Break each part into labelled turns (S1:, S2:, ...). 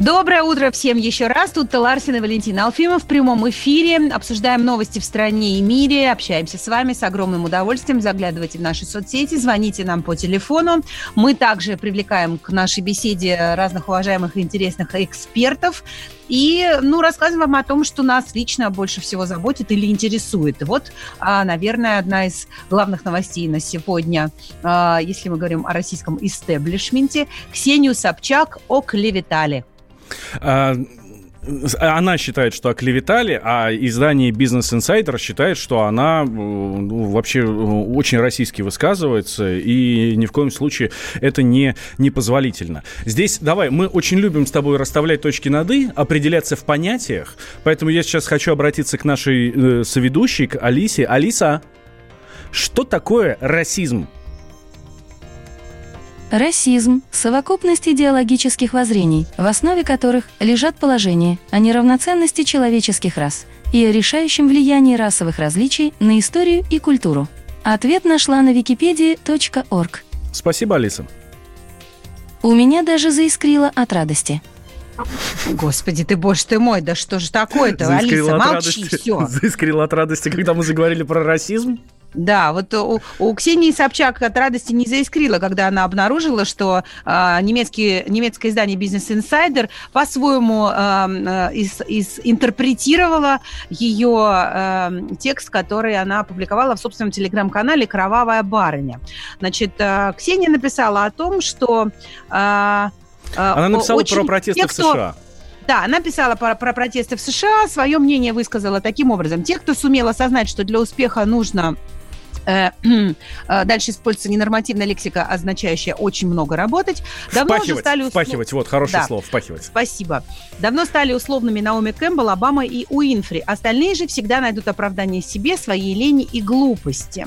S1: Доброе утро всем еще раз. Тут Ларсин и Валентин Алфимов в прямом эфире. Обсуждаем новости в стране и мире. Общаемся с вами с огромным удовольствием. Заглядывайте в наши соцсети, звоните нам по телефону. Мы также привлекаем к нашей беседе разных уважаемых и интересных экспертов. И, ну, рассказываем вам о том, что нас лично больше всего заботит или интересует. Вот, а, наверное, одна из главных новостей на сегодня, а, если мы говорим о российском истеблишменте, Ксению Собчак оклеветали.
S2: А, она считает, что оклеветали, а издание Business Insider считает, что она ну, вообще очень российски высказывается, и ни в коем случае это не непозволительно. Здесь, давай, мы очень любим с тобой расставлять точки над «и», определяться в понятиях, поэтому я сейчас хочу обратиться к нашей э, соведущей, к Алисе. Алиса, что такое расизм?
S3: Расизм – совокупность идеологических воззрений, в основе которых лежат положения о неравноценности человеческих рас и о решающем влиянии расовых различий на историю и культуру. Ответ нашла на wikipedia.org.
S2: Спасибо, Алиса.
S3: У меня даже заискрило от радости.
S1: Господи ты, боже ты мой, да что же такое-то, Алиса, молчи, радости, все.
S2: Заискрило от радости, когда мы заговорили про расизм?
S1: Да, вот у, у Ксении Собчак от радости не заискрила, когда она обнаружила, что э, немецкий, немецкое издание Business Insider по-своему э, из, из, интерпретировало ее э, текст, который она опубликовала в собственном телеграм-канале «Кровавая барыня». Значит, э, Ксения написала о том, что...
S2: Э, она написала очень... про протесты те, в США.
S1: Да, она писала про, про протесты в США, свое мнение высказала таким образом. Те, кто сумел осознать, что для успеха нужно Э, э, дальше используется ненормативная лексика, означающая очень много работать.
S2: Давно впахивать, уже стали услов... впахивать, вот, хорошее да. слово, впахивать.
S1: Спасибо. Давно стали условными Наоми Кэмпбелл, Обама и Уинфри. Остальные же всегда найдут оправдание себе, своей лени и глупости.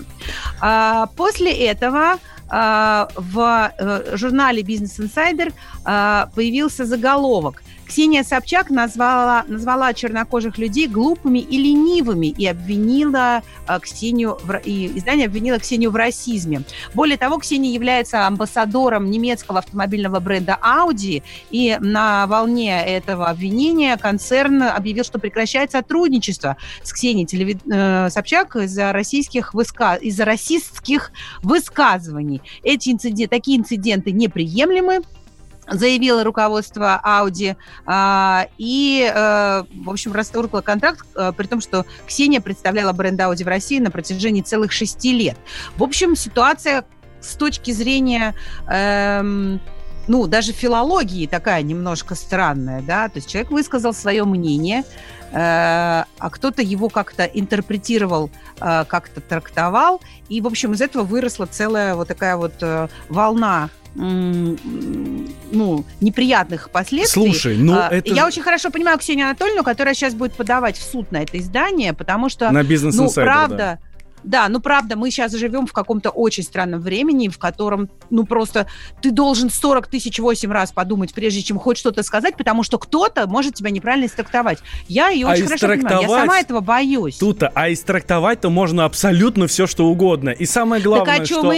S1: А, после этого а, в э, журнале Business Insider а, появился заголовок Ксения Собчак назвала, назвала чернокожих людей глупыми и ленивыми и обвинила э, Ксению, в, и издание обвинило Ксению в расизме. Более того, Ксения является амбассадором немецкого автомобильного бренда Audi, и на волне этого обвинения концерн объявил, что прекращает сотрудничество с Ксенией Телеви... э, Собчак из-за российских высказ... из-за расистских высказываний. Эти инциденты, такие инциденты неприемлемы, заявило руководство Audi а, и, э, в общем, расторгла контракт, э, при том, что Ксения представляла бренд Audi в России на протяжении целых шести лет. В общем, ситуация с точки зрения... Эм, ну, даже филологии такая немножко странная, да, то есть человек высказал свое мнение, а кто-то его как-то интерпретировал, э, как-то трактовал, и, в общем, из этого выросла целая вот такая вот э, волна ну, неприятных последствий.
S2: Слушай, ну а, это...
S1: Я очень хорошо понимаю Ксению Анатольевну, которая сейчас будет подавать в суд на это издание, потому что...
S2: На бизнес
S1: ну, правда, да да, ну правда, мы сейчас живем в каком-то очень странном времени, в котором, ну просто, ты должен 40 тысяч восемь раз подумать, прежде чем хоть что-то сказать, потому что кто-то может тебя неправильно истрактовать. Я ее а очень хорошо понимаю, я сама этого боюсь.
S2: Тут, а истрактовать-то можно абсолютно все, что угодно. И самое главное, что,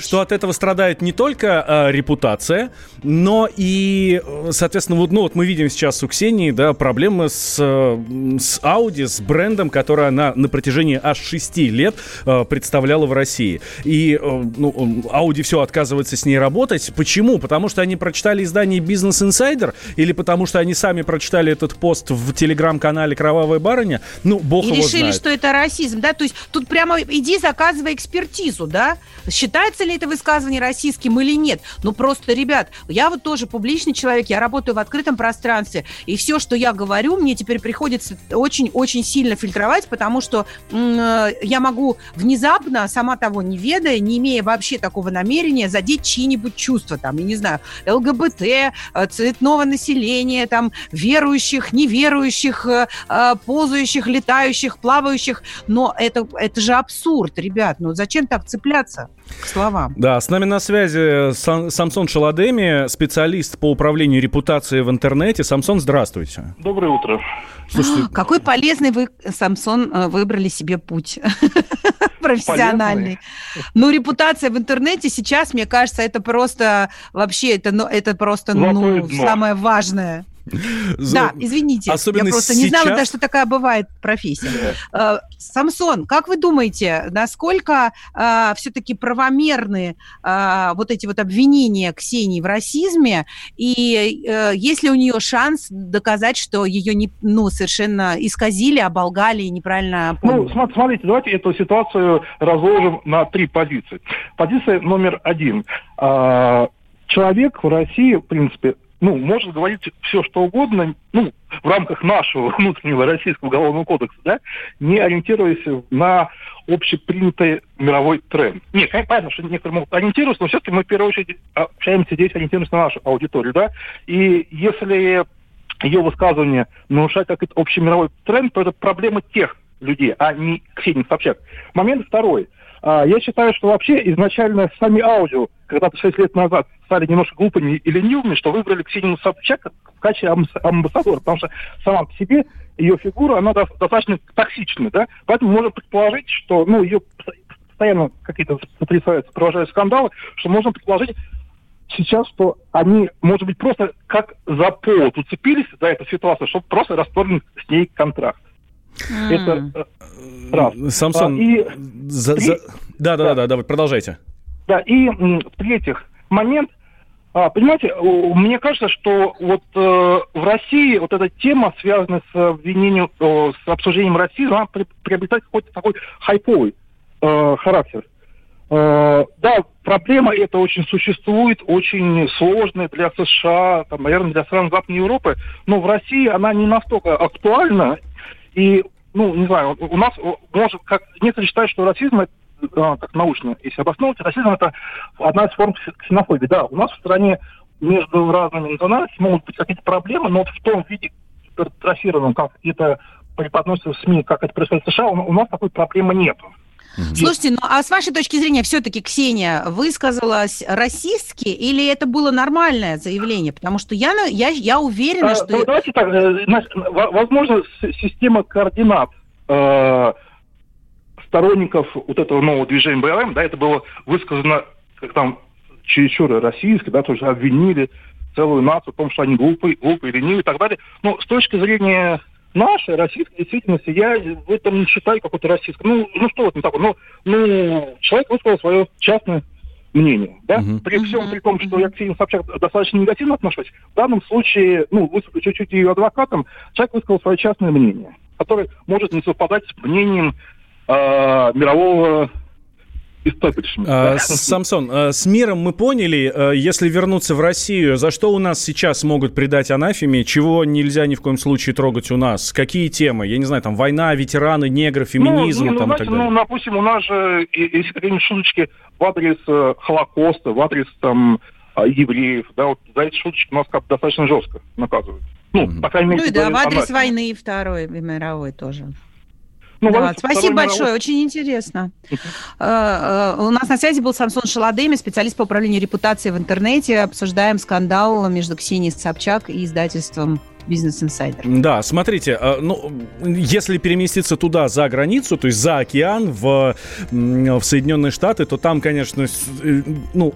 S2: что от этого страдает не только э, репутация, но и, соответственно, вот, ну, вот мы видим сейчас у Ксении, да, проблемы с, с Audi, с брендом, который она на протяжении аж 6 лет э, представляла в России. И э, ну, Audi все отказывается с ней работать. Почему? Потому что они прочитали издание Business Insider или потому что они сами прочитали этот пост в телеграм-канале «Кровавая барыня»? Ну, бог
S1: и
S2: его
S1: решили,
S2: знает.
S1: что это расизм, да? То есть тут прямо иди заказывай экспертизу, да? Считается ли это высказывание российским или нет? Ну, просто, ребят, я вот тоже публичный человек, я работаю в открытом пространстве, и все, что я говорю, мне теперь приходится очень-очень сильно фильтровать, потому что э, я могу внезапно, сама того не ведая, не имея вообще такого намерения, задеть чьи-нибудь чувства, там, я не знаю, ЛГБТ, э, цветного населения, там, верующих, неверующих, э, э, ползающих, летающих, плавающих. Но это, это же абсурд, ребят. Ну зачем так цепляться? К словам.
S2: Да, с нами на связи Самсон Шаладеми, специалист по управлению репутацией в интернете. Самсон, здравствуйте.
S4: Доброе утро.
S1: Слушайте, какой полезный вы, Самсон, э, выбрали себе путь профессиональный. Ну, репутация в интернете сейчас, мне кажется, это просто вообще, это, ну, это просто ну, самое важное. Да, извините, Особенно я просто сейчас... не знала, да, что такая бывает профессия. Э, Самсон, как вы думаете, насколько э, все-таки правомерны э, вот эти вот обвинения Ксении в расизме, и э, есть ли у нее шанс доказать, что ее не, ну, совершенно исказили, оболгали и неправильно
S4: поняли? Ну, смотрите, давайте эту ситуацию разложим на три позиции. Позиция номер один. Э, человек в России, в принципе, ну, может говорить все, что угодно, ну, в рамках нашего внутреннего российского уголовного кодекса, да, не ориентируясь на общепринятый мировой тренд. Нет, понятно, что некоторые могут ориентироваться, но все-таки мы в первую очередь общаемся здесь, ориентируемся на нашу аудиторию, да, и если ее высказывание нарушает какой-то общий мировой тренд, то это проблема тех людей, а не Ксении Собчак. Момент второй – а, я считаю, что вообще изначально сами аудио, когда-то 6 лет назад, стали немножко глупыми и ленивыми, что выбрали Ксению Собчак в качестве амбассадора, потому что сама по себе ее фигура, она достаточно токсичная, да, поэтому можно предположить, что, ну, ее постоянно какие-то сотрясаются, провожают скандалы, что можно предположить сейчас, что они, может быть, просто как за повод уцепились за эту ситуацию, чтобы просто расторгнуть с ней контракт.
S2: Mm. Это э, раз. Самсон, а, и... за, за... Да, да, да, да, давай, продолжайте.
S4: Да, и в-третьих, момент, а, понимаете, мне кажется, что вот э, в России вот эта тема, связанная с обвинением, э, с обсуждением расизма, она при, приобретает какой-то такой хайповый э, характер. Э, да, проблема эта очень существует, очень сложная для США, там, наверное, для стран Западной Европы, но в России она не настолько актуальна, и, ну, не знаю, у нас, может, как некоторые считают, что расизм это а, как научно, если обосновывать, расизм это одна из форм ксенофобии. Да, у нас в стране между разными национальностями могут быть какие-то проблемы, но вот в том виде гипертрофированном, как это преподносится в СМИ, как это происходит в США, у нас такой проблемы
S1: Слушайте, ну а с вашей точки зрения, все-таки Ксения высказалась расистски или это было нормальное заявление? Потому что я, я, я уверена, а, что...
S4: Ну, давайте так, э, возможно, система координат э, сторонников вот этого нового движения БЛМ, да, это было высказано как там чересчур российски, да, то есть обвинили целую нацию в том, что они глупые, глупые, ленивые и так далее. Но с точки зрения нашей российской действительности, я в этом не считаю какой-то российской. Ну, ну что вот не такое? Ну, ну, человек высказал свое частное мнение, да? Uh-huh. При всем при том, что я к Ксении Собчак достаточно негативно отношусь, в данном случае, ну, выступлю чуть-чуть ее адвокатом, человек высказал свое частное мнение, которое может не совпадать с мнением э, мирового
S2: а, Самсон, а, с миром мы поняли, а, если вернуться в Россию, за что у нас сейчас могут предать анафеме, чего нельзя ни в коем случае трогать у нас? Какие темы? Я не знаю, там война, ветераны, негры, феминизм
S4: ну, ну,
S2: там,
S4: знаете,
S2: и так далее.
S4: Ну, допустим, у нас же, если какие-нибудь шуточки в адрес э, Холокоста, в адрес там евреев, да, вот за эти шуточки у нас как достаточно жестко наказывают.
S1: Ну, mm-hmm. по крайней мере... Ну и да, в адрес она... войны Второй мировой тоже. Ну, да, спасибо большое, мировой... очень интересно. Uh, uh, у нас на связи был Самсон Шаладеми, специалист по управлению репутацией в интернете. Обсуждаем скандал между Ксенией Собчак и издательством Бизнес Инсайдер.
S2: Да, смотрите, а, ну, если переместиться туда, за границу, то есть за океан, в, в Соединенные Штаты, то там, конечно, э, ну,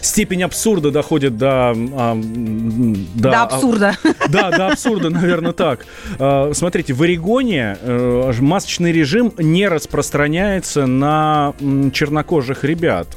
S2: степень абсурда доходит до...
S1: А, до, до абсурда.
S2: Да, до абсурда, наверное, так. А, смотрите, в Орегоне э, масочный режим не распространяется на чернокожих ребят,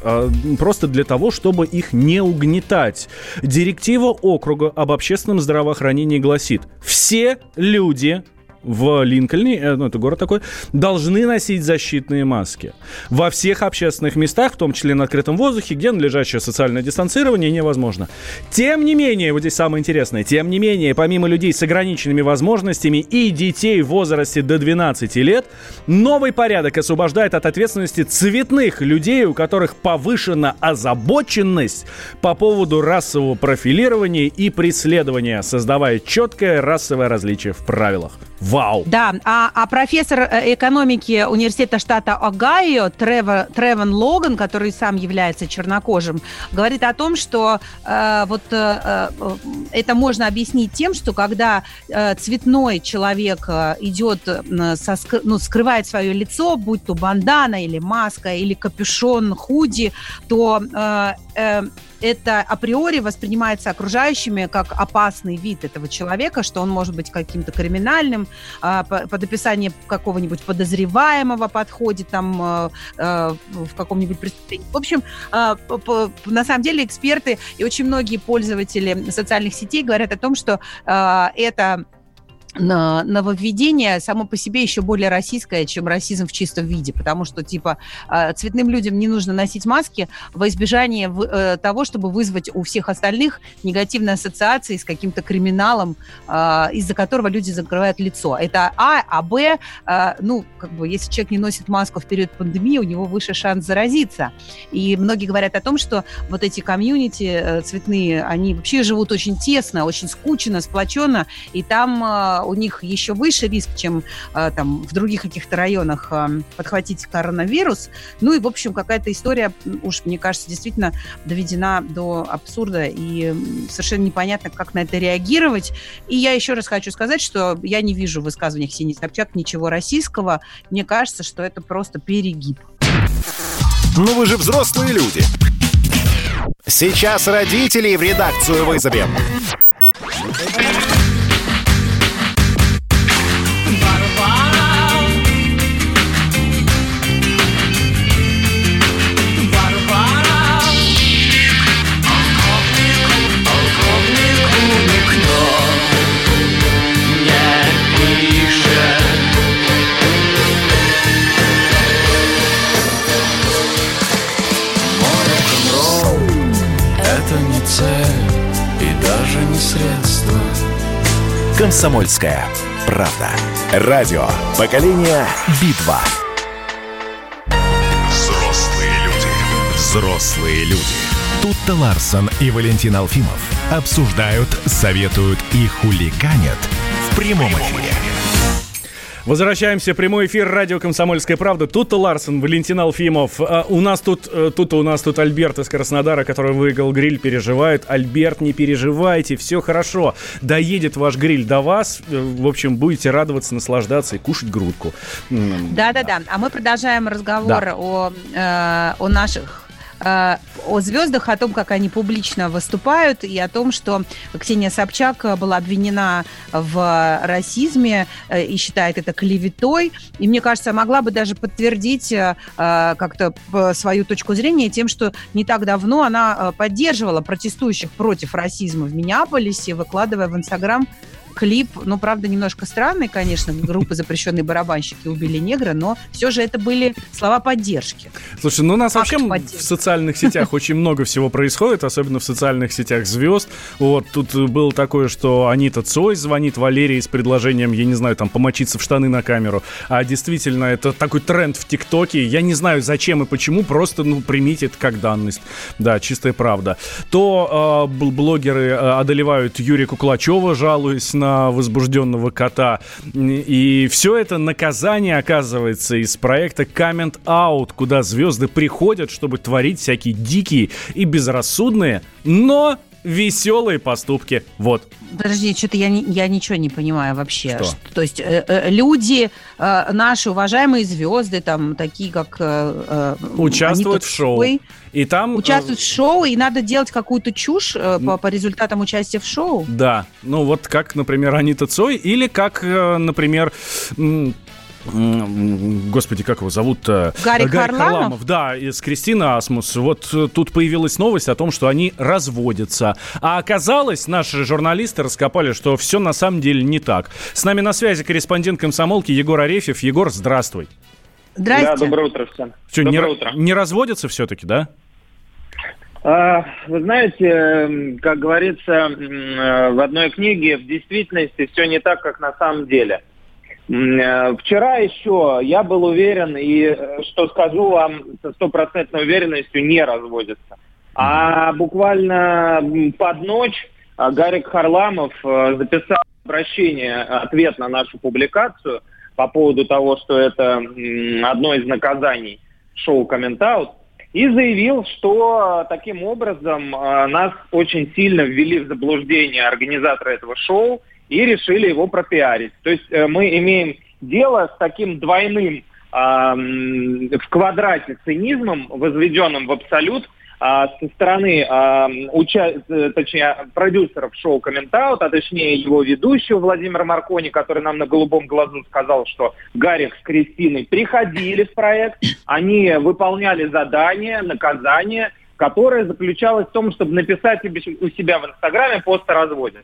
S2: просто для того, чтобы их не угнетать. Директива округа об общественном здравоохранении гласит, гласит, все люди в Линкольне, э, ну, это город такой, должны носить защитные маски. Во всех общественных местах, в том числе на открытом воздухе, где надлежащее социальное дистанцирование невозможно. Тем не менее, вот здесь самое интересное, тем не менее, помимо людей с ограниченными возможностями и детей в возрасте до 12 лет, новый порядок освобождает от ответственности цветных людей, у которых повышена озабоченность по поводу расового профилирования и преследования, создавая четкое расовое различие в правилах. Вау!
S1: Да, а, а профессор э, экономики университета штата Огайо Тревор, Тревен Логан, который сам является чернокожим, говорит о том, что э, вот э, э, это можно объяснить тем, что когда э, цветной человек э, идет, э, со, ну, скрывает свое лицо, будь то бандана или маска или капюшон, худи, то э, э, это априори воспринимается окружающими как опасный вид этого человека, что он может быть каким-то криминальным, а, под описание какого-нибудь подозреваемого подходит там а, а, в каком-нибудь преступлении. В общем, на самом деле эксперты и очень многие пользователи социальных сетей говорят о том, что это нововведение само по себе еще более российское, чем расизм в чистом виде, потому что, типа, а, цветным людям не нужно носить маски во избежание э, того, чтобы вызвать у всех остальных негативные ассоциации с каким-то криминалом, а, из-за которого люди закрывают лицо. Это А, а Б, ну, как бы, если человек не носит маску в период пандемии, у него выше шанс заразиться. И многие говорят о том, что вот эти комьюнити э, цветные, они вообще живут очень тесно, очень скучно, сплоченно, и там у них еще выше риск, чем а, там в других каких-то районах а, подхватить коронавирус. Ну и, в общем, какая-то история, уж, мне кажется, действительно доведена до абсурда, и совершенно непонятно, как на это реагировать. И я еще раз хочу сказать, что я не вижу в высказываниях Ксении Собчак ничего российского. Мне кажется, что это просто перегиб.
S5: Ну вы же взрослые люди. Сейчас родителей в редакцию вызовем. «Комсомольская правда». Радио «Поколение Битва». Взрослые люди. Взрослые люди. Тут-то Ларсон и Валентин Алфимов обсуждают, советуют и хулиганят в прямом эфире.
S2: Возвращаемся. Прямой эфир радио «Комсомольская правда». Тут Ларсон, Валентин Алфимов. А, у нас тут, э, тут у нас тут Альберт из Краснодара, который выиграл гриль, переживает. Альберт, не переживайте, все хорошо. Доедет ваш гриль до вас. Э, в общем, будете радоваться, наслаждаться и кушать грудку.
S1: Да-да-да. А мы продолжаем разговор да. о, э, о наших о звездах, о том, как они публично выступают, и о том, что Ксения Собчак была обвинена в расизме э, и считает это клеветой. И мне кажется, могла бы даже подтвердить э, как-то свою точку зрения тем, что не так давно она поддерживала протестующих против расизма в Миннеаполисе, выкладывая в Инстаграм клип, ну, правда, немножко странный, конечно, группы «Запрещенные барабанщики» убили негра, но все же это были слова поддержки.
S2: Слушай, ну у нас Факт вообще поддержки. в социальных сетях очень много всего происходит, особенно в социальных сетях звезд. Вот тут было такое, что Анита Цой звонит Валерии с предложением, я не знаю, там, помочиться в штаны на камеру. А действительно, это такой тренд в ТикТоке. Я не знаю, зачем и почему, просто, ну, примите это как данность. Да, чистая правда. То э, блогеры одолевают Юрия Куклачева, жалуясь на возбужденного кота. И все это наказание оказывается из проекта Comment Out, куда звезды приходят, чтобы творить всякие дикие и безрассудные, но веселые поступки. Вот.
S1: Подожди, что-то я, не, я ничего не понимаю вообще. Что? То есть э, э, люди, э, наши уважаемые звезды, там такие как... Э,
S2: э Участвуют в шоу.
S1: И там... Э, Участвуют в шоу, и надо делать какую-то чушь э, по, по результатам участия в шоу.
S2: Да. Ну вот как, например, Анита Цой, или как, э, например господи, как его зовут-то?
S1: Гарик, Гарик Харламов? Харламов.
S2: Да, из Кристины Асмус. Вот тут появилась новость о том, что они разводятся. А оказалось, наши журналисты раскопали, что все на самом деле не так. С нами на связи корреспондент комсомолки Егор Арефьев. Егор, здравствуй.
S6: Здравствуйте. Да, доброе утро всем.
S2: Что, доброе не, утро. не разводятся все-таки, да?
S6: А, вы знаете, как говорится э, в одной книге, в действительности все не так, как на самом деле. Э, вчера еще я был уверен, и э, что скажу вам со стопроцентной уверенностью, не разводится. А буквально под ночь Гарик Харламов записал обращение, ответ на нашу публикацию по поводу того, что это одно из наказаний шоу «Комментаут», и заявил, что таким образом нас очень сильно ввели в заблуждение организаторы этого шоу и решили его пропиарить. То есть э, мы имеем дело с таким двойным в квадрате цинизмом, возведенным в абсолют, а, со стороны а, уча... Э, точнее, продюсеров шоу «Комментаут», а точнее его ведущего Владимира Маркони, который нам на голубом глазу сказал, что Гарик с Кристиной приходили в проект, они выполняли задания, наказания, которое заключалось в том, чтобы написать у себя в Инстаграме пост о разводе.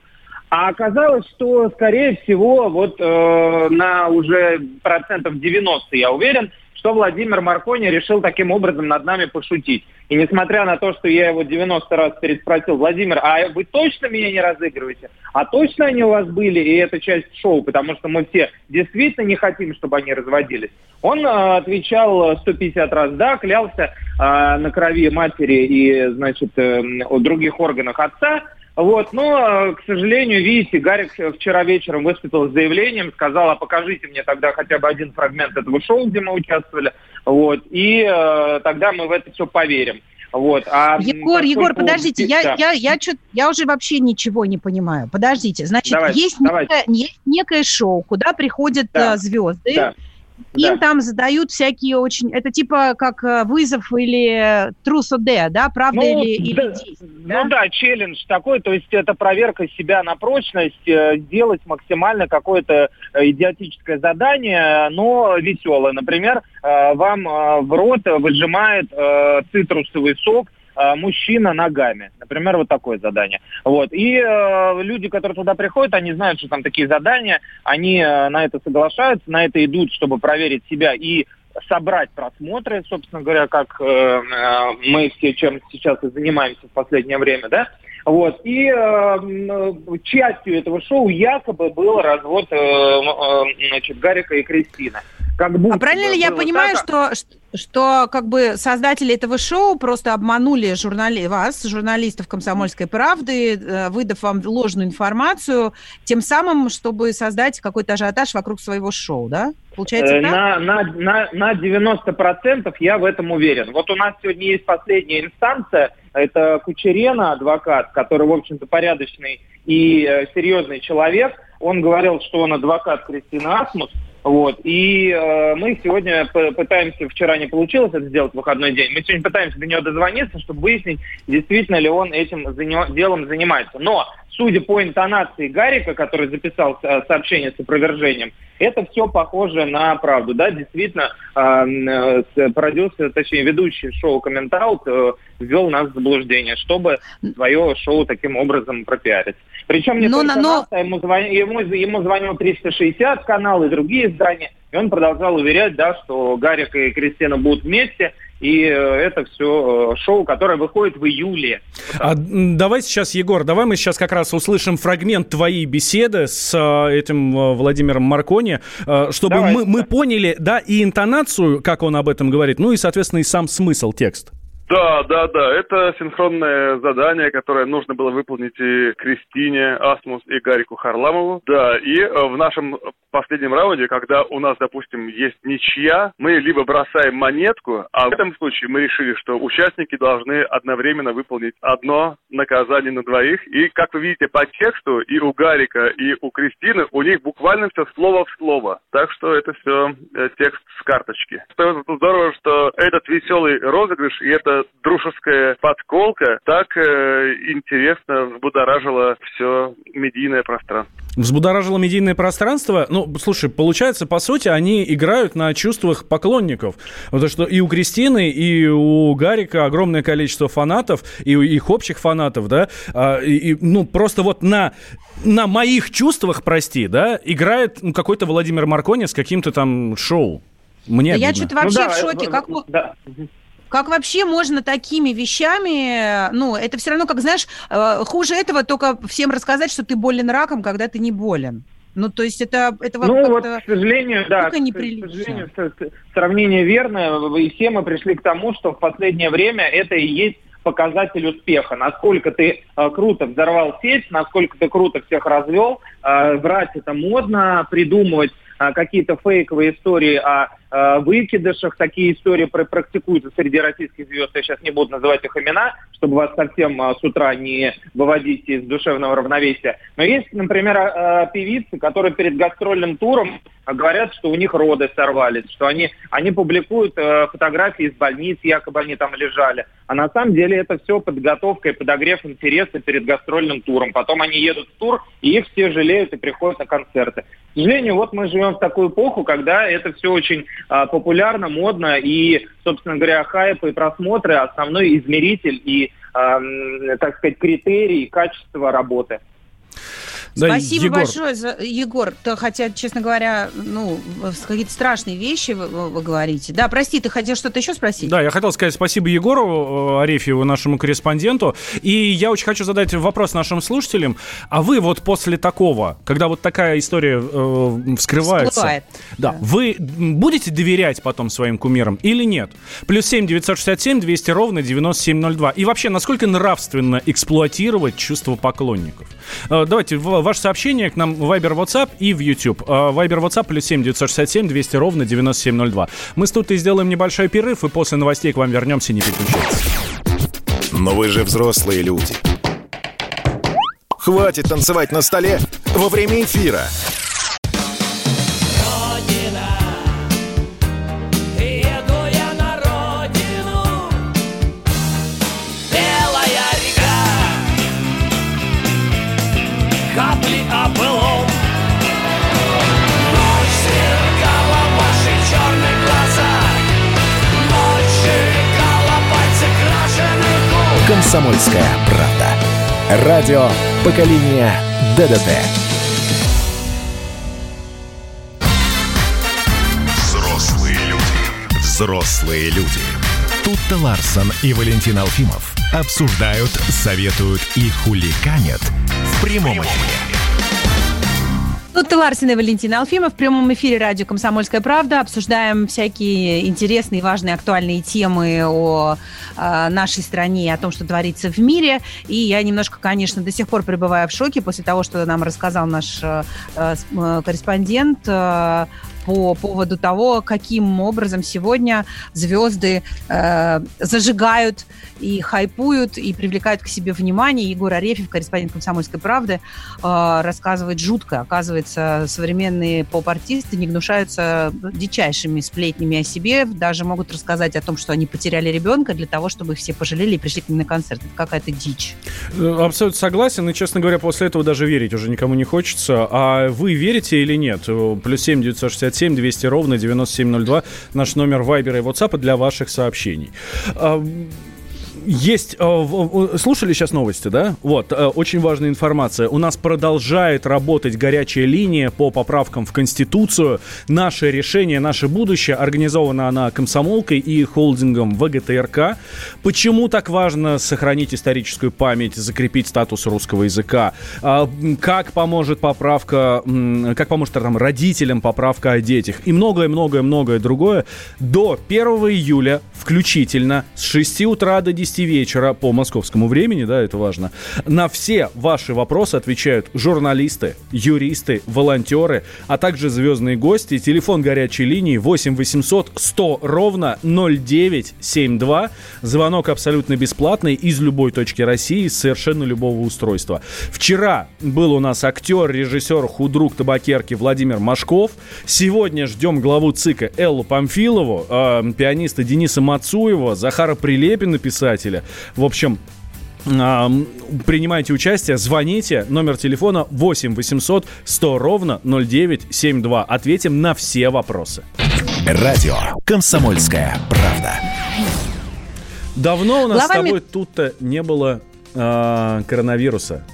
S6: А оказалось, что, скорее всего, вот э, на уже процентов 90, я уверен, что Владимир Маркони решил таким образом над нами пошутить. И несмотря на то, что я его 90 раз переспросил, Владимир, а вы точно меня не разыгрываете? А точно они у вас были, и это часть шоу, потому что мы все действительно не хотим, чтобы они разводились. Он э, отвечал 150 раз «да», клялся э, на крови матери и, значит, э, других органах отца, вот, но, к сожалению, видите, Гарик вчера вечером выступил с заявлением, сказал, а покажите мне тогда хотя бы один фрагмент этого шоу, где мы участвовали, вот, и э, тогда мы в это все поверим. Вот.
S1: А Егор, поскольку... Егор, подождите, да. я, я, я, чё, я уже вообще ничего не понимаю. Подождите, значит, давайте, есть, давайте. Некое, есть некое шоу, куда приходят да. Э, звезды, да. Им да. там задают всякие очень... Это типа как э, вызов или трус Д, да? Правда ну, или, да, или действие,
S6: да? Ну да, челлендж такой, то есть это проверка себя на прочность, э, сделать максимально какое-то э, идиотическое задание, но веселое. Например, вам в рот выжимает цитрусовый сок, Э, мужчина ногами. Например, вот такое задание. Вот. И э, люди, которые туда приходят, они знают, что там такие задания, они э, на это соглашаются, на это идут, чтобы проверить себя и собрать просмотры, собственно говоря, как э, э мы все чем сейчас и занимаемся в последнее время, да. Вот. И э, частью этого шоу якобы был развод э, э, значит, Гарика и Кристины.
S1: Как будто а правильно ли я понимаю, так... что, что как бы создатели этого шоу просто обманули журнали... вас, журналистов «Комсомольской правды», э, выдав вам ложную информацию, тем самым, чтобы создать какой-то ажиотаж вокруг своего шоу, да?
S6: Получается э, так? На, на, на, на 90% я в этом уверен. Вот у нас сегодня есть последняя инстанция, это Кучерена, адвокат, который, в общем-то, порядочный и э, серьезный человек. Он говорил, что он адвокат Кристины Асмус, вот. И э, мы сегодня пытаемся, вчера не получилось это сделать в выходной день, мы сегодня пытаемся до него дозвониться, чтобы выяснить, действительно ли он этим делом занимается. Но, судя по интонации Гарика, который записал сообщение с опровержением, это все похоже на правду. Да, действительно, э, э, продюсер, точнее, ведущий шоу «Комментаут» э, ввел нас в заблуждение, чтобы свое шоу таким образом пропиарить. Причем не но, только но... нас, а ему, звонил, ему, ему звонил 360 канал и другие издания, и он продолжал уверять, да, что Гарик и Кристина будут вместе, и э, это все э, шоу, которое выходит в июле.
S2: А, давай сейчас, Егор, давай мы сейчас как раз услышим фрагмент твоей беседы с э, этим Владимиром Маркони, чтобы давай, мы, да. мы поняли, да, и интонацию, как он об этом говорит, ну и, соответственно, и сам смысл текста.
S7: Да, да, да. Это синхронное задание, которое нужно было выполнить и Кристине Асмус и Гарику Харламову. Да, и э, в нашем последнем раунде, когда у нас, допустим, есть ничья, мы либо бросаем монетку, а в этом случае мы решили, что участники должны одновременно выполнить одно наказание на двоих. И, как вы видите по тексту, и у Гарика, и у Кристины, у них буквально все слово в слово. Так что это все э, текст с карточки. Здорово, что этот веселый розыгрыш и это эта дружеская подколка так э, интересно взбудоражила все медийное пространство.
S2: Взбудоражило медийное пространство. Ну, слушай, получается, по сути, они играют на чувствах поклонников. Потому что и у Кристины, и у Гарика огромное количество фанатов, и у их общих фанатов, да. А, и, и, ну, просто вот на, на моих чувствах, прости, да, играет ну, какой-то Владимир Маркони с каким-то там шоу. Мне
S1: да я что-то вообще ну, да, в шоке. Как... Да. Как вообще можно такими вещами, ну, это все равно, как знаешь, э, хуже этого только всем рассказать, что ты болен раком, когда ты не болен. Ну, то есть это, это
S6: ну, вот, к сожалению, да, к, сожалению, сравнение верное, и все мы пришли к тому, что в последнее время это и есть показатель успеха. Насколько ты э, круто взорвал сеть, насколько ты круто всех развел. Э, врать это модно, придумывать э, какие-то фейковые истории о Э, выкидышах. Такие истории практикуются среди российских звезд. Я сейчас не буду называть их имена, чтобы вас совсем э, с утра не выводить из душевного равновесия. Но есть, например, э, певицы, которые перед гастрольным туром говорят, что у них роды сорвались, что они, они публикуют фотографии из больниц, якобы они там лежали. А на самом деле это все подготовка и подогрев интереса перед гастрольным туром. Потом они едут в тур, и их все жалеют и приходят на концерты. К сожалению, вот мы живем в такую эпоху, когда это все очень популярно, модно, и, собственно говоря, хайп и просмотры основной измеритель и, а, так сказать, критерий качества работы.
S1: Да, Спасибо Егор. большое, за, Егор. То, хотя, честно говоря, ну, какие-то страшные вещи вы, вы говорите. Да, прости, ты хотел что-то еще спросить?
S2: Да, я хотел сказать спасибо Егору э, Арефьеву, нашему корреспонденту. И я очень хочу задать вопрос нашим слушателям. А вы вот после такого, когда вот такая история э, вскрывается, Всплывает. да, да, вы будете доверять потом своим кумирам или нет? Плюс семь девятьсот шестьдесят семь двести ровно девяносто семь ноль два. И вообще, насколько нравственно эксплуатировать чувство поклонников? Э, давайте ваше сообщение к нам в Viber WhatsApp и в YouTube. А, Viber WhatsApp плюс 7 967 200 ровно 9702. Мы с тут и сделаем небольшой перерыв, и после новостей к вам вернемся, не переключайтесь.
S5: Но вы же взрослые люди. Хватит танцевать на столе во время эфира. «Комсомольская правда». Радио поколения ДДТ». Взрослые люди. Взрослые люди. Тут-то Ларсон и Валентин Алфимов обсуждают, советуют и хуликанят в прямом эфире.
S1: Тут Ларсен и Валентин Алфимов в прямом эфире радио «Комсомольская правда». Обсуждаем всякие интересные, важные, актуальные темы о э, нашей стране, о том, что творится в мире. И я немножко, конечно, до сих пор пребываю в шоке после того, что нам рассказал наш э, э, корреспондент э, по поводу того, каким образом сегодня звезды э, зажигают и хайпуют, и привлекают к себе внимание. Егор Арефьев, корреспондент «Комсомольской правды», э, рассказывает жутко. Оказывается, современные поп-артисты не гнушаются дичайшими сплетнями о себе, даже могут рассказать о том, что они потеряли ребенка для того, чтобы их все пожалели и пришли к ним на концерт. Это какая-то дичь.
S2: Э, абсолютно согласен, и, честно говоря, после этого даже верить уже никому не хочется. А вы верите или нет? Плюс семь девятьсот шестьдесят 967 200 ровно 9702. Наш номер Вайбера и WhatsApp для ваших сообщений. Есть, э, слушали сейчас новости, да? Вот, э, очень важная информация. У нас продолжает работать горячая линия по поправкам в Конституцию. Наше решение, наше будущее. Организована она комсомолкой и холдингом ВГТРК. Почему так важно сохранить историческую память, закрепить статус русского языка? А, как поможет поправка, как поможет там родителям поправка о детях? И многое-многое-многое другое. До 1 июля включительно с 6 утра до 10 10 вечера по московскому времени, да, это важно. На все ваши вопросы отвечают журналисты, юристы, волонтеры, а также звездные гости. Телефон горячей линии 8 800 100 ровно 0972. Звонок абсолютно бесплатный из любой точки России, с совершенно любого устройства. Вчера был у нас актер, режиссер, худрук табакерки Владимир Машков. Сегодня ждем главу ЦИКа Эллу Памфилову, э, пианиста Дениса Мацуева, Захара Прилепина, писателя. В общем, принимайте участие, звоните. Номер телефона 8 800 100 ровно 0972. Ответим на все вопросы.
S5: Радио «Комсомольская правда».
S2: Давно у нас Главами... с тобой тут-то не было э, коронавируса.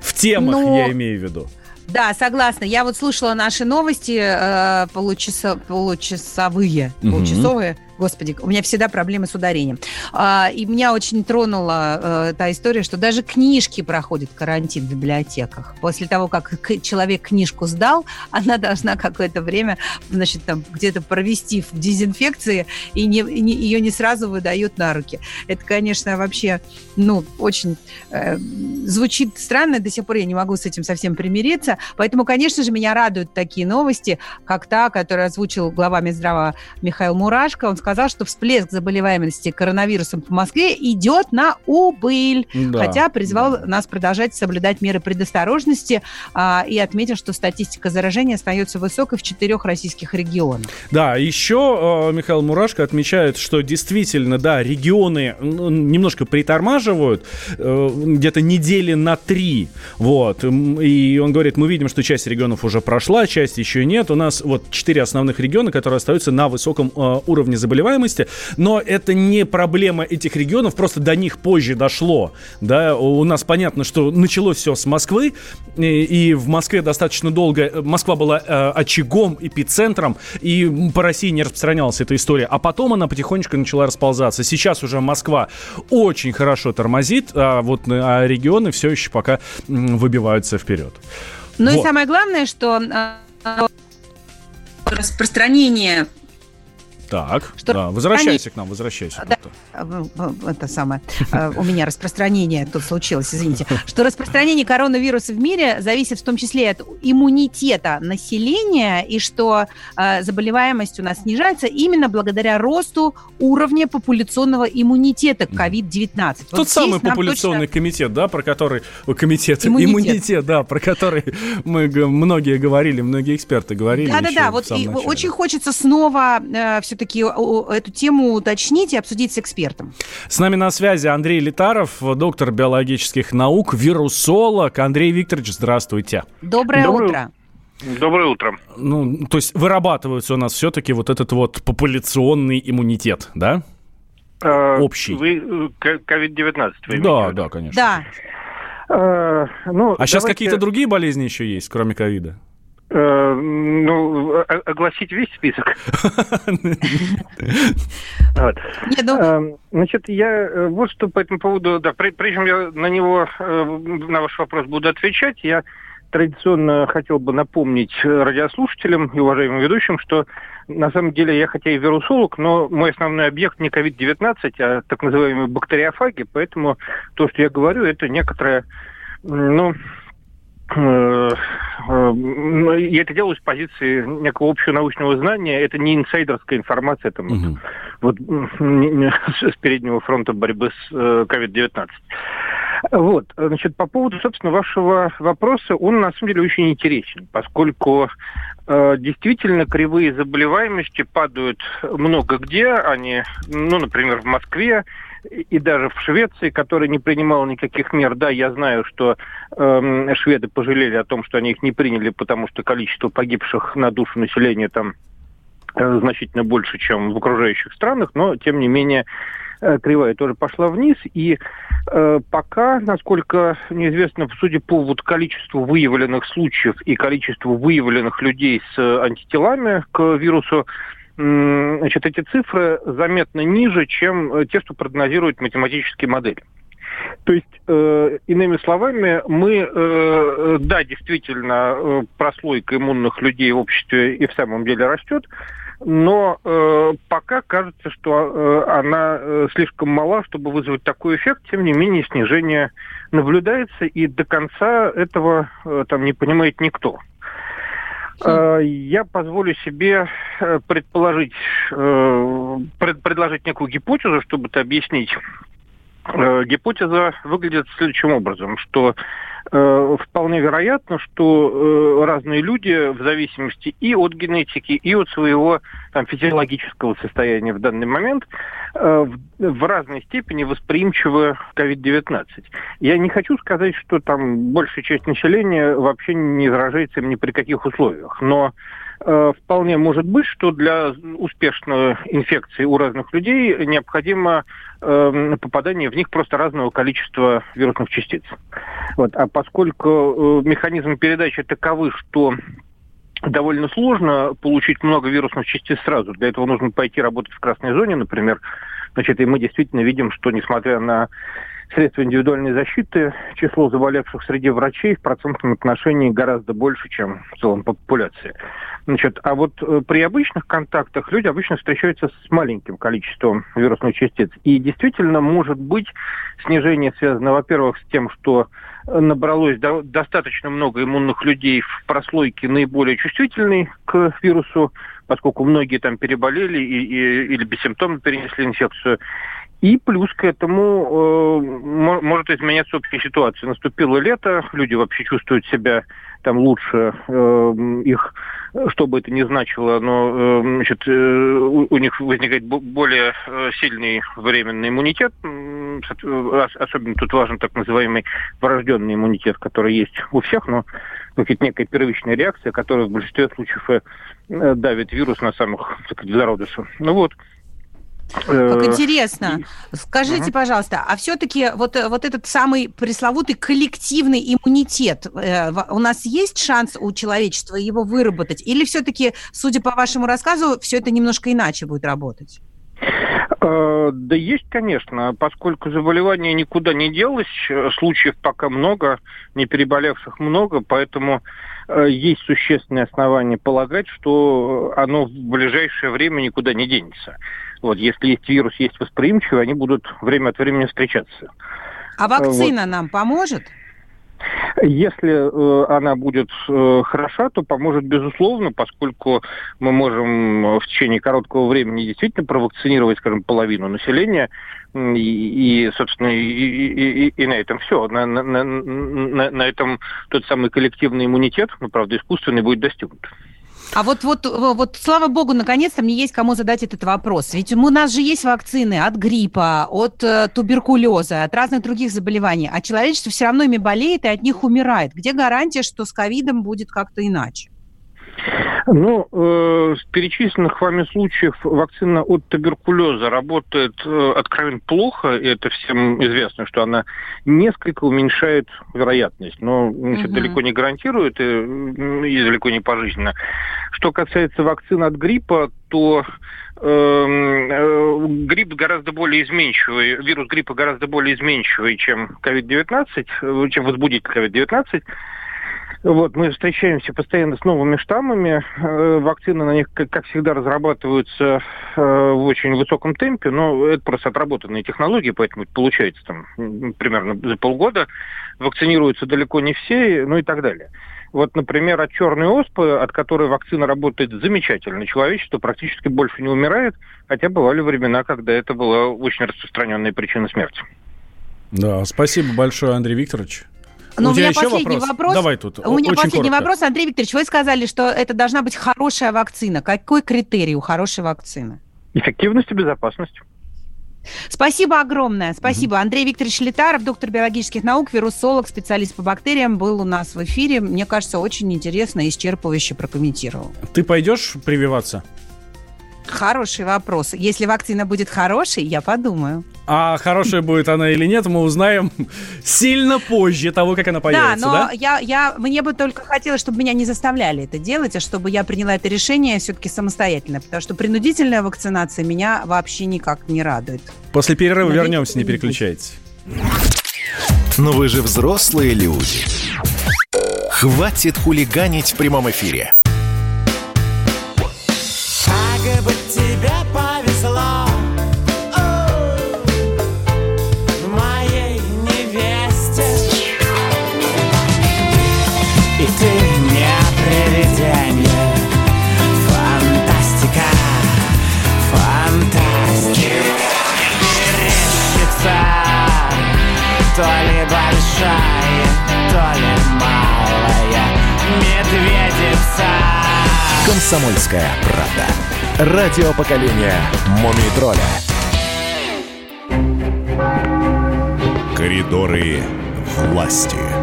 S2: В темах, Но... я имею в виду.
S1: Да, согласна. Я вот слушала наши новости э, получаса, получасовые, угу. получасовые Господи, у меня всегда проблемы с ударением. А, и меня очень тронула а, та история, что даже книжки проходят карантин в библиотеках. После того, как человек книжку сдал, она должна какое-то время, значит, там где-то провести в дезинфекции, и, не, и не, ее не сразу выдают на руки. Это, конечно, вообще, ну, очень э, звучит странно, до сих пор я не могу с этим совсем примириться. Поэтому, конечно же, меня радуют такие новости, как та, которую озвучил глава Минздрава Михаил Мурашко. Он сказал, сказал, что всплеск заболеваемости коронавирусом по Москве идет на убыль. Да, хотя призвал да. нас продолжать соблюдать меры предосторожности а, и отметил, что статистика заражения остается высокой в четырех российских регионах.
S2: Да, еще э, Михаил Мурашко отмечает, что действительно, да, регионы немножко притормаживают э, где-то недели на три. Вот. И он говорит, мы видим, что часть регионов уже прошла, часть еще нет. У нас вот четыре основных региона, которые остаются на высоком э, уровне заболевания заболеваемости, но это не проблема этих регионов, просто до них позже дошло. Да, у нас понятно, что началось все с Москвы, и, в Москве достаточно долго, Москва была э, очагом, эпицентром, и по России не распространялась эта история, а потом она потихонечку начала расползаться. Сейчас уже Москва очень хорошо тормозит, а вот а регионы все еще пока выбиваются вперед.
S1: Ну вот. и самое главное, что э, распространение
S2: так, что да, возвращайся они... к нам, возвращайся. Да,
S1: это самое, э, у меня распространение тут случилось, извините, что распространение коронавируса в мире зависит в том числе от иммунитета населения, и что э, заболеваемость у нас снижается именно благодаря росту уровня популяционного иммунитета к COVID-19.
S2: Тот вот самый популяционный точно... комитет, да, про который... Комитет, иммунитет. иммунитет, да, про который мы многие говорили, многие эксперты говорили.
S1: Да-да-да, вот очень хочется снова э, все все-таки эту тему уточнить и обсудить с экспертом.
S2: С нами на связи Андрей Литаров, доктор биологических наук, вирусолог. Андрей Викторович, здравствуйте.
S1: Доброе, Доброе утро.
S8: Доброе утро.
S2: Ну, то есть вырабатывается у нас все-таки вот этот вот популяционный иммунитет, да?
S8: А, Общий. Вы COVID-19 вы
S2: Да, да, конечно.
S1: Да.
S2: А, ну, а сейчас какие-то другие болезни еще есть, кроме ковида?
S8: Э, ну, огласить весь список. Ну эм, значит, я э, вот что по этому поводу, да, прежде чем я на него, э, на ваш вопрос буду отвечать, я традиционно хотел бы напомнить радиослушателям и уважаемым ведущим, что на самом деле я хотя и вирусолог, но мой основной объект не COVID-19, а так называемые бактериофаги, поэтому то, что я говорю, это некоторая, ну, я это делаю с позиции некого общего научного знания. Это не инсайдерская информация там, угу. вот, с переднего фронта борьбы с COVID-19. Э, вот, значит, по поводу, собственно, вашего вопроса, он на самом деле очень интересен, поскольку э, действительно кривые заболеваемости падают много где. Они, ну, например, в Москве и даже в Швеции, которая не принимала никаких мер. Да, я знаю, что э, шведы пожалели о том, что они их не приняли, потому что количество погибших на душу населения там э, значительно больше, чем в окружающих странах, но тем не менее э, кривая тоже пошла вниз, и э, пока, насколько мне известно, судя по вот количеству выявленных случаев и количеству выявленных людей с антителами к вирусу, значит, эти цифры заметно ниже, чем э, те, что прогнозируют математические модели. То есть, э, иными словами, мы, э, да, действительно, э, прослойка иммунных людей в обществе и в самом деле растет, но э, пока кажется, что э, она э, слишком мала, чтобы вызвать такой эффект. Тем не менее, снижение наблюдается, и до конца этого э, там не понимает никто. Э, я позволю себе э, предположить, э, пред, предложить некую гипотезу, чтобы это объяснить. Гипотеза выглядит следующим образом, что Э, вполне вероятно, что э, разные люди в зависимости и от генетики, и от своего там, физиологического состояния в данный момент э, в, в разной степени восприимчивы к COVID-19. Я не хочу сказать, что там большая часть населения вообще не заражается им ни при каких условиях, но Э, вполне может быть, что для успешной инфекции у разных людей необходимо э, попадание в них просто разного количества вирусных частиц. Вот. А поскольку э, механизм передачи таковы, что довольно сложно получить много вирусных частиц сразу. Для этого нужно пойти работать в красной зоне, например. Значит, и мы действительно видим, что несмотря на средства индивидуальной защиты, число заболевших среди врачей в процентном отношении гораздо больше, чем в целом популяции. Значит, а вот э, при обычных контактах люди обычно встречаются с маленьким количеством вирусных частиц. И действительно может быть снижение связано, во-первых, с тем, что набралось до, достаточно много иммунных людей в прослойке наиболее чувствительной к вирусу, поскольку многие там переболели и, и, или бессимптомно перенесли инфекцию. И плюс к этому э, может изменяться общая ситуация. Наступило лето, люди вообще чувствуют себя там лучше, э, их, что бы это ни значило, но э, значит, э, у, у них возникает более э, сильный временный иммунитет. Особенно тут важен так называемый врожденный иммунитет, который есть у всех, но какая-то некая первичная реакция, которая в большинстве случаев э, давит вирус на самых зародышев. Ну вот.
S1: Как э, интересно. Скажите, угу. пожалуйста, а все-таки вот, э, вот этот самый пресловутый коллективный иммунитет, э, у нас есть шанс у человечества его выработать? Или все-таки, судя по вашему рассказу, все это немножко иначе будет работать?
S8: Да есть, конечно, поскольку заболевание никуда не делось, случаев пока много, не переболевших много, поэтому есть существенные основания полагать, что оно в ближайшее время никуда не денется. Вот, если есть вирус, есть восприимчивые, они будут время от времени встречаться.
S1: А вакцина вот. нам поможет?
S8: Если э, она будет э, хороша, то поможет безусловно, поскольку мы можем в течение короткого времени действительно провакцинировать, скажем, половину населения, и, и собственно, и, и, и, и на этом все. На, на, на, на этом тот самый коллективный иммунитет, ну, правда, искусственный, будет достигнут.
S1: А вот, вот, вот, слава богу, наконец-то мне есть кому задать этот вопрос. Ведь у нас же есть вакцины от гриппа, от э, туберкулеза, от разных других заболеваний, а человечество все равно ими болеет и от них умирает. Где гарантия, что с ковидом будет как-то иначе?
S8: Ну, э, с перечисленных вами случаев вакцина от туберкулеза работает э, откровенно плохо, и это всем известно, что она несколько уменьшает вероятность, но значит, угу. далеко не гарантирует и, и далеко не пожизненно. Что касается вакцины от гриппа, то эм, э, грипп гораздо более изменчивый, вирус гриппа гораздо более изменчивый, чем COVID-19, э, чем возбудитель COVID-19. Вот, мы встречаемся постоянно с новыми штаммами. Э, вакцины на них, как, всегда, разрабатываются э, в очень высоком темпе, но это просто отработанные технологии, поэтому это получается там примерно за полгода. Вакцинируются далеко не все, ну и так далее. Вот, например, от черной оспы, от которой вакцина работает замечательно, человечество практически больше не умирает, хотя бывали времена, когда это была очень распространенная причина смерти.
S2: Да, спасибо большое, Андрей Викторович.
S1: Но у, у меня последний вопрос. вопрос.
S2: Давай тут.
S1: У меня последний коротко. вопрос, Андрей Викторович. Вы сказали, что это должна быть хорошая вакцина. Какой критерий у хорошей вакцины?
S8: Эффективность и безопасность.
S1: Спасибо огромное. Спасибо. Андрей Викторович Летаров, доктор биологических наук, вирусолог, специалист по бактериям, был у нас в эфире. Мне кажется, очень интересно и исчерпывающе прокомментировал.
S2: Ты пойдешь прививаться?
S1: Хороший вопрос. Если вакцина будет хорошей, я подумаю.
S2: А хорошая будет она или нет, мы узнаем сильно позже того, как она появится,
S1: да? но да? Я, я, мне бы только хотелось, чтобы меня не заставляли это делать, а чтобы я приняла это решение все-таки самостоятельно, потому что принудительная вакцинация меня вообще никак не радует.
S2: После перерыва Надеюсь, вернемся, не переключайтесь.
S5: Но вы же взрослые люди. Хватит хулиганить в прямом эфире.
S9: То ли большая, то ли малая медведица.
S5: Комсомольская правда. Радио поколения Мумий. Коридоры власти.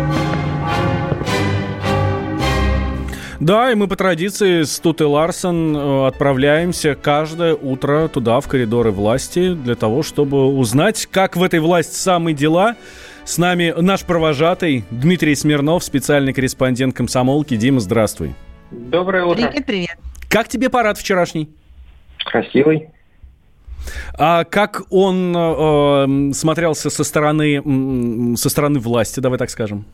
S2: Да, и мы по традиции с Тутой Ларсон э, отправляемся каждое утро туда, в коридоры власти, для того, чтобы узнать, как в этой власти самые дела. С нами наш провожатый Дмитрий Смирнов, специальный корреспондент комсомолки. Дима, здравствуй.
S10: Доброе утро.
S1: Привет, привет.
S2: Как тебе парад вчерашний?
S10: Красивый.
S2: А как он э, смотрелся со стороны, со стороны власти, давай так скажем?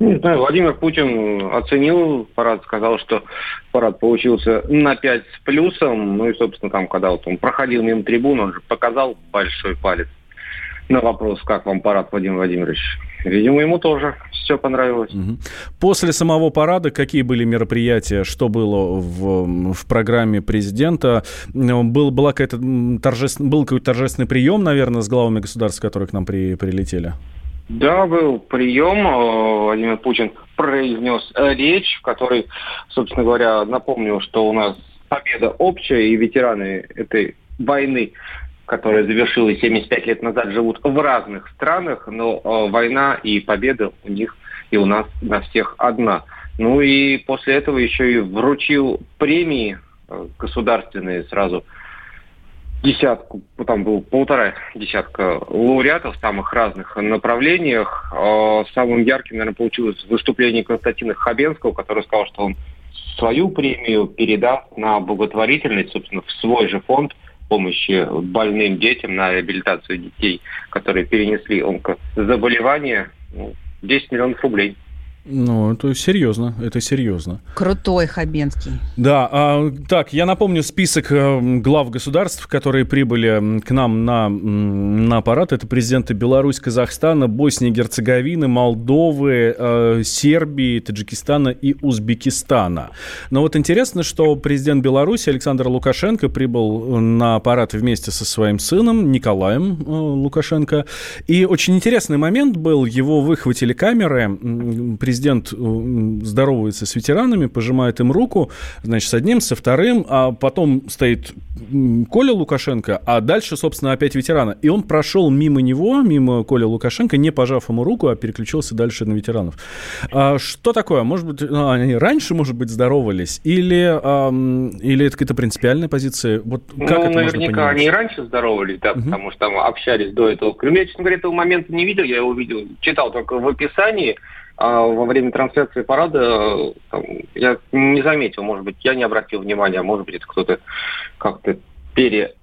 S10: Не знаю, Владимир Путин оценил парад, сказал, что парад получился на 5 с плюсом. Ну и, собственно, там, когда вот он проходил мимо трибуны, он же показал большой палец на вопрос, как вам парад, Владимир Владимирович. Видимо, ему тоже все понравилось.
S2: После самого парада какие были мероприятия, что было в, в программе президента? Был, была какая-то торжествен... Был какой-то торжественный прием, наверное, с главами государств, которые к нам при, прилетели?
S10: Да, был прием. Э, Владимир Путин произнес э, речь, в которой, собственно говоря, напомнил, что у нас победа общая, и ветераны этой войны, которая завершилась 75 лет назад, живут в разных странах, но э, война и победа у них и у нас на всех одна. Ну и после этого еще и вручил премии государственные сразу – десятку, там было полтора десятка лауреатов в самых разных направлениях. А самым ярким, наверное, получилось выступление Константина Хабенского, который сказал, что он свою премию передаст на благотворительность, собственно, в свой же фонд помощи больным детям на реабилитацию детей, которые перенесли онкозаболевания. 10 ну, миллионов рублей.
S2: Ну, это серьезно, это серьезно.
S1: Крутой Хабенский.
S2: Да, а, так, я напомню список э, глав государств, которые прибыли к нам на, на аппарат. Это президенты Беларусь, Казахстана, Боснии, Герцеговины, Молдовы, э, Сербии, Таджикистана и Узбекистана. Но вот интересно, что президент Беларуси Александр Лукашенко прибыл на аппарат вместе со своим сыном Николаем э, Лукашенко. И очень интересный момент был, его выхватили камеры, президент президент э, здоровается с ветеранами, пожимает им руку, значит, с одним, со вторым, а потом стоит Коля Лукашенко, а дальше, собственно, опять ветерана. И он прошел мимо него, мимо Коля Лукашенко, не пожав ему руку, а переключился дальше на ветеранов. А что такое? Может быть, ну, они раньше, может быть, здоровались? Или, а, или это какая-то принципиальная позиция? Вот как
S10: ну,
S2: это
S10: наверняка они и раньше здоровались, да, угу. потому что там общались до этого. Я, честно говоря, этого момента не видел, я его видел, читал только в описании, а во время трансляции парада там, я не заметил, может быть, я не обратил внимания, может быть, это кто-то как-то пере,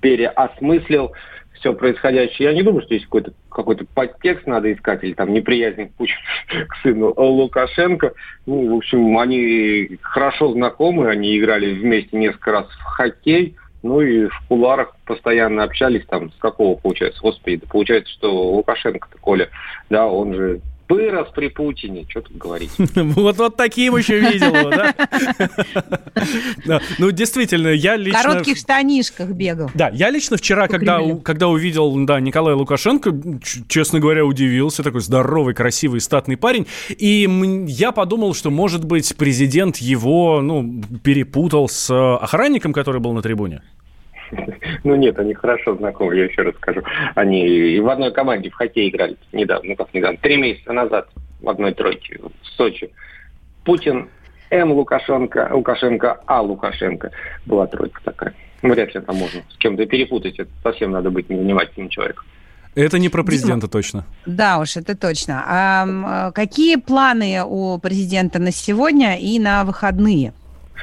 S10: переосмыслил все происходящее. Я не думаю, что есть какой-то какой подтекст надо искать, или там неприязнь к Путину к сыну Лукашенко. Ну, в общем, они хорошо знакомы, они играли вместе несколько раз в хоккей, ну и в куларах постоянно общались там, с какого получается, господи, да получается, что Лукашенко-то, Коля, да, он же Вырос при Путине, что тут говорить.
S2: Вот вот таким еще видел да? Ну, действительно, я лично...
S1: В коротких штанишках бегал.
S2: Да, я лично вчера, когда, когда увидел да, Николая Лукашенко, честно говоря, удивился. Такой здоровый, красивый, статный парень. И я подумал, что, может быть, президент его ну, перепутал с охранником, который был на трибуне.
S10: Ну нет, они хорошо знакомы, я еще раз скажу. Они и в одной команде в хоккей играли недавно, ну как недавно, три месяца назад в одной тройке в Сочи. Путин, М. Лукашенко, Лукашенко, А. Лукашенко. Была тройка такая. Ну, вряд ли там можно с кем-то перепутать. Это совсем надо быть невнимательным человеком.
S2: Это не про президента Дима, точно.
S1: Да уж, это точно. А какие планы у президента на сегодня и на выходные?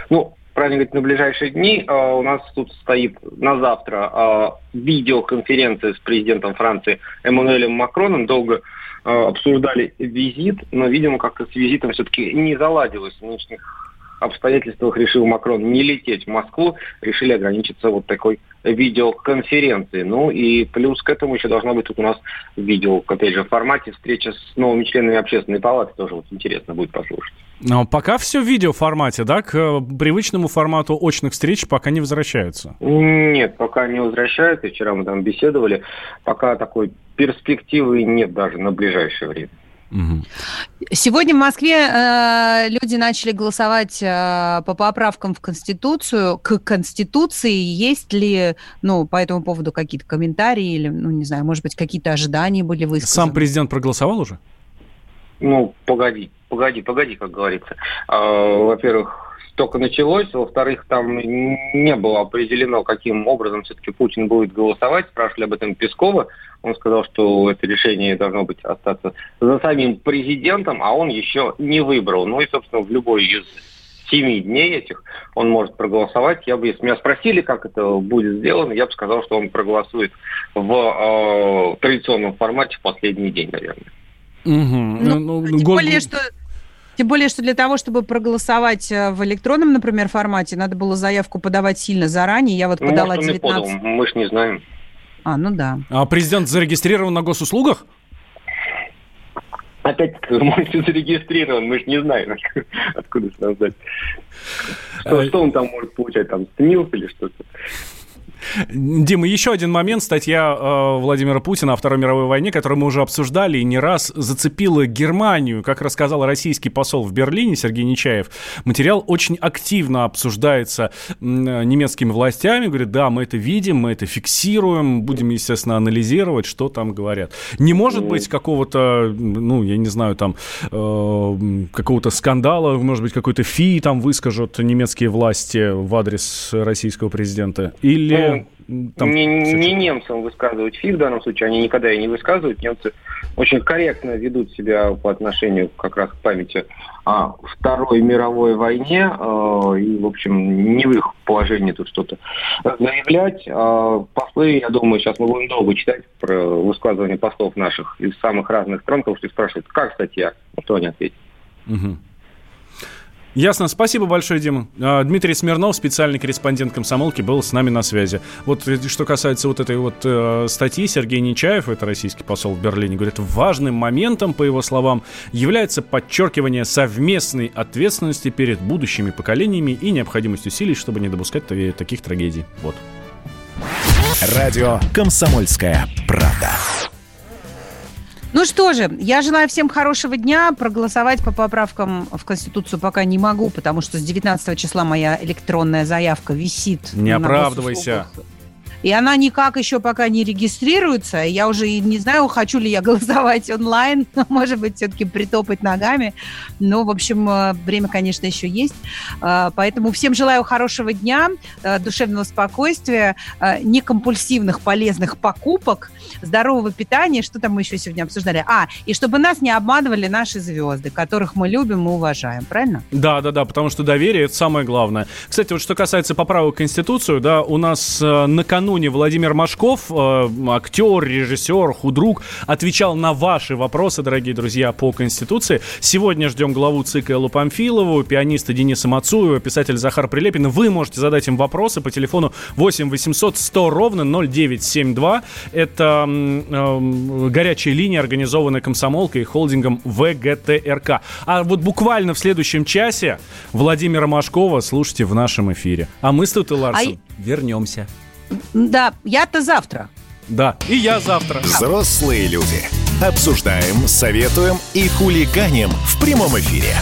S10: Ну, правильно говорить, на ближайшие дни. А, у нас тут стоит на завтра а, видеоконференция с президентом Франции Эммануэлем Макроном. Долго обсуждали визит, но, видимо, как-то с визитом все-таки не заладилось в нынешних обстоятельствах решил Макрон не лететь в Москву, решили ограничиться вот такой видеоконференции. Ну и плюс к этому еще должна быть тут у нас видео, опять же, в формате встреча с новыми членами общественной палаты. Тоже вот интересно будет послушать.
S2: Но пока все в видеоформате, да? К э, привычному формату очных встреч пока не возвращаются?
S10: Нет, пока не возвращаются. Вчера мы там беседовали. Пока такой перспективы нет даже на ближайшее время.
S1: Сегодня в Москве э, люди начали голосовать э, по поправкам в Конституцию. К Конституции есть ли, ну, по этому поводу какие-то комментарии или, ну, не знаю, может быть, какие-то ожидания были высказаны?
S2: Сам президент проголосовал уже?
S10: Ну, погоди, погоди, погоди, как говорится. Э, во-первых, только началось. Во-вторых, там не было определено, каким образом все-таки Путин будет голосовать. Спрашивали об этом Пескова. Он сказал, что это решение должно быть остаться за самим президентом, а он еще не выбрал. Ну и, собственно, в любой из семи дней этих он может проголосовать. Я бы, если меня спросили, как это будет сделано, я бы сказал, что он проголосует в э, традиционном формате в последний день, наверное.
S1: Угу. Ну, ну, тем год... более, что тем более, что для того, чтобы проголосовать э, в электронном, например, формате, надо было заявку подавать сильно заранее. Я вот ну, подала может, 19...
S10: Подал. Мы же не знаем.
S1: А, ну да.
S2: А президент зарегистрирован на госуслугах?
S10: Опять-таки, может, зарегистрирован, мы же не знаем, откуда нам знать. Что, что он там может получать, там, СНИЛС или что-то?
S2: Дима, еще один момент. Статья э, Владимира Путина о Второй мировой войне, которую мы уже обсуждали и не раз зацепила Германию. Как рассказал российский посол в Берлине Сергей Нечаев, материал очень активно обсуждается э, немецкими властями. Говорит, да, мы это видим, мы это фиксируем, будем, естественно, анализировать, что там говорят. Не может быть какого-то, ну, я не знаю, там, э, какого-то скандала, может быть, какой-то фи там выскажут немецкие власти в адрес российского президента? Или
S10: там не, не немцам высказывать фи в данном случае, они никогда и не высказывают. Немцы очень корректно ведут себя по отношению как раз к памяти о Второй мировой войне, э, и, в общем, не в их положении тут что-то заявлять. Э, послы, я думаю, сейчас мы будем долго читать про высказывания послов наших из самых разных стран, потому что спрашивают, как статья, что они ответят. Угу.
S2: Ясно. Спасибо большое, Дима. А, Дмитрий Смирнов, специальный корреспондент комсомолки, был с нами на связи. Вот э, что касается вот этой вот э, статьи, Сергей Нечаев, это российский посол в Берлине, говорит, важным моментом, по его словам, является подчеркивание совместной ответственности перед будущими поколениями и необходимость усилий, чтобы не допускать таких трагедий. Вот.
S11: Радио «Комсомольская правда».
S1: Ну что же, я желаю всем хорошего дня. Проголосовать по поправкам в Конституцию пока не могу, потому что с 19 числа моя электронная заявка висит.
S2: Не оправдывайся.
S1: И она никак еще пока не регистрируется. Я уже не знаю, хочу ли я голосовать онлайн. Может быть, все-таки притопать ногами. Но, в общем, э, время, конечно, еще есть. Э, поэтому всем желаю хорошего дня, э, душевного спокойствия, некомпульсивных полезных покупок, здорового питания. Что там мы еще сегодня обсуждали? А, и чтобы нас не обманывали наши звезды, которых мы любим и уважаем. Правильно?
S2: Да, да, да, потому что доверие – это самое главное. Кстати, вот что касается поправок в Конституцию, да, у нас накануне накануне Владимир Машков, э, актер, режиссер, худрук, отвечал на ваши вопросы, дорогие друзья, по Конституции. Сегодня ждем главу ЦИК Эллу Памфилову, пианиста Дениса Мацуева, писатель Захар Прилепин. Вы можете задать им вопросы по телефону 8 800 100 ровно 0972. Это э, горячая линия, организованная комсомолкой и холдингом ВГТРК. А вот буквально в следующем часе Владимира Машкова слушайте в нашем эфире. А мы с Тутой Ларсом а... вернемся.
S1: Да, я-то завтра.
S2: Да, и я завтра.
S11: Взрослые люди. Обсуждаем, советуем и хулиганим в прямом эфире.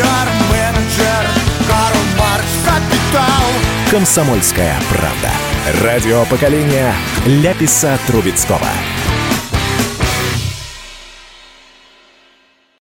S5: Пиар-менеджер Карл Маркс Капитал «Комсомольская правда». Радио поколения Ляписа Трубецкого.